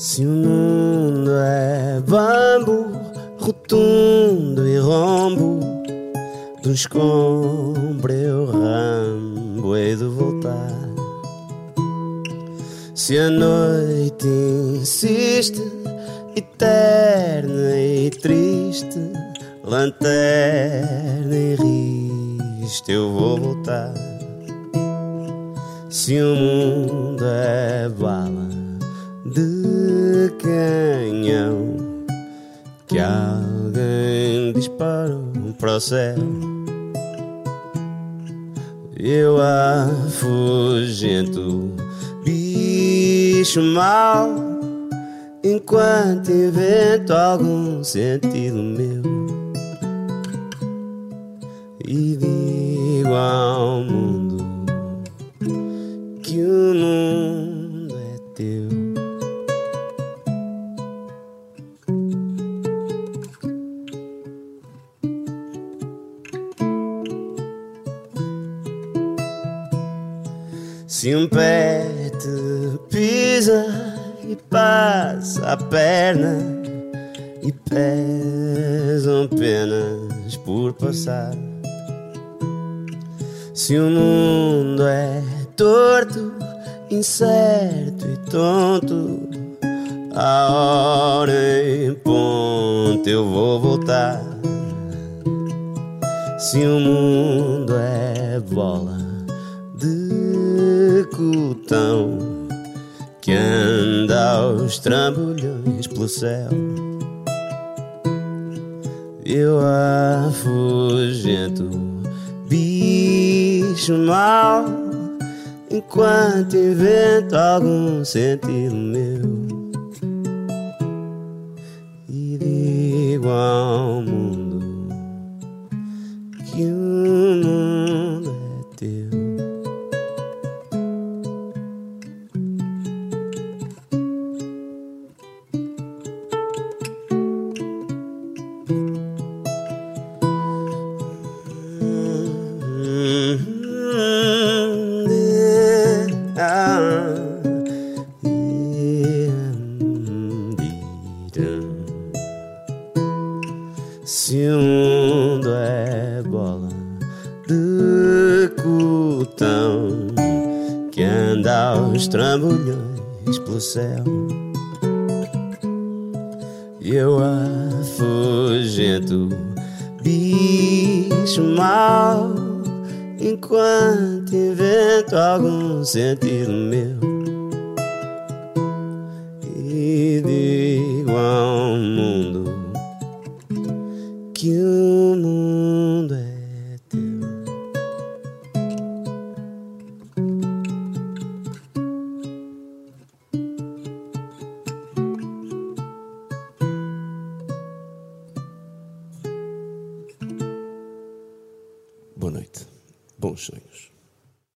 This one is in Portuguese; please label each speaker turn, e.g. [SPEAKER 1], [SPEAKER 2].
[SPEAKER 1] Se o mundo é bambu, rotundo e rombo, do escombro eu rambo e de voltar. Se a noite insiste, eterna e triste, lanterna e riste, eu vou voltar. Se o mundo é bala canhão que alguém disparou para o céu. Eu afugento, bicho mau, enquanto invento algum sentido meu. E digo ao mundo Se um pé te pisa e passa a perna e pesam penas por passar. Se o mundo é torto, incerto e tonto, a hora em ponto eu vou voltar. Se o mundo é bola de cotão que anda aos trambolhões pelo céu. Eu afugento, bicho mau, enquanto invento algum sentido meu. E digo ao mundo que mundo é bola de cotão que anda aos trambolhões pelo céu, e eu afugento, bicho mau, enquanto invento algum sentido meu. Que o mundo é teu. Boa noite, bons sonhos.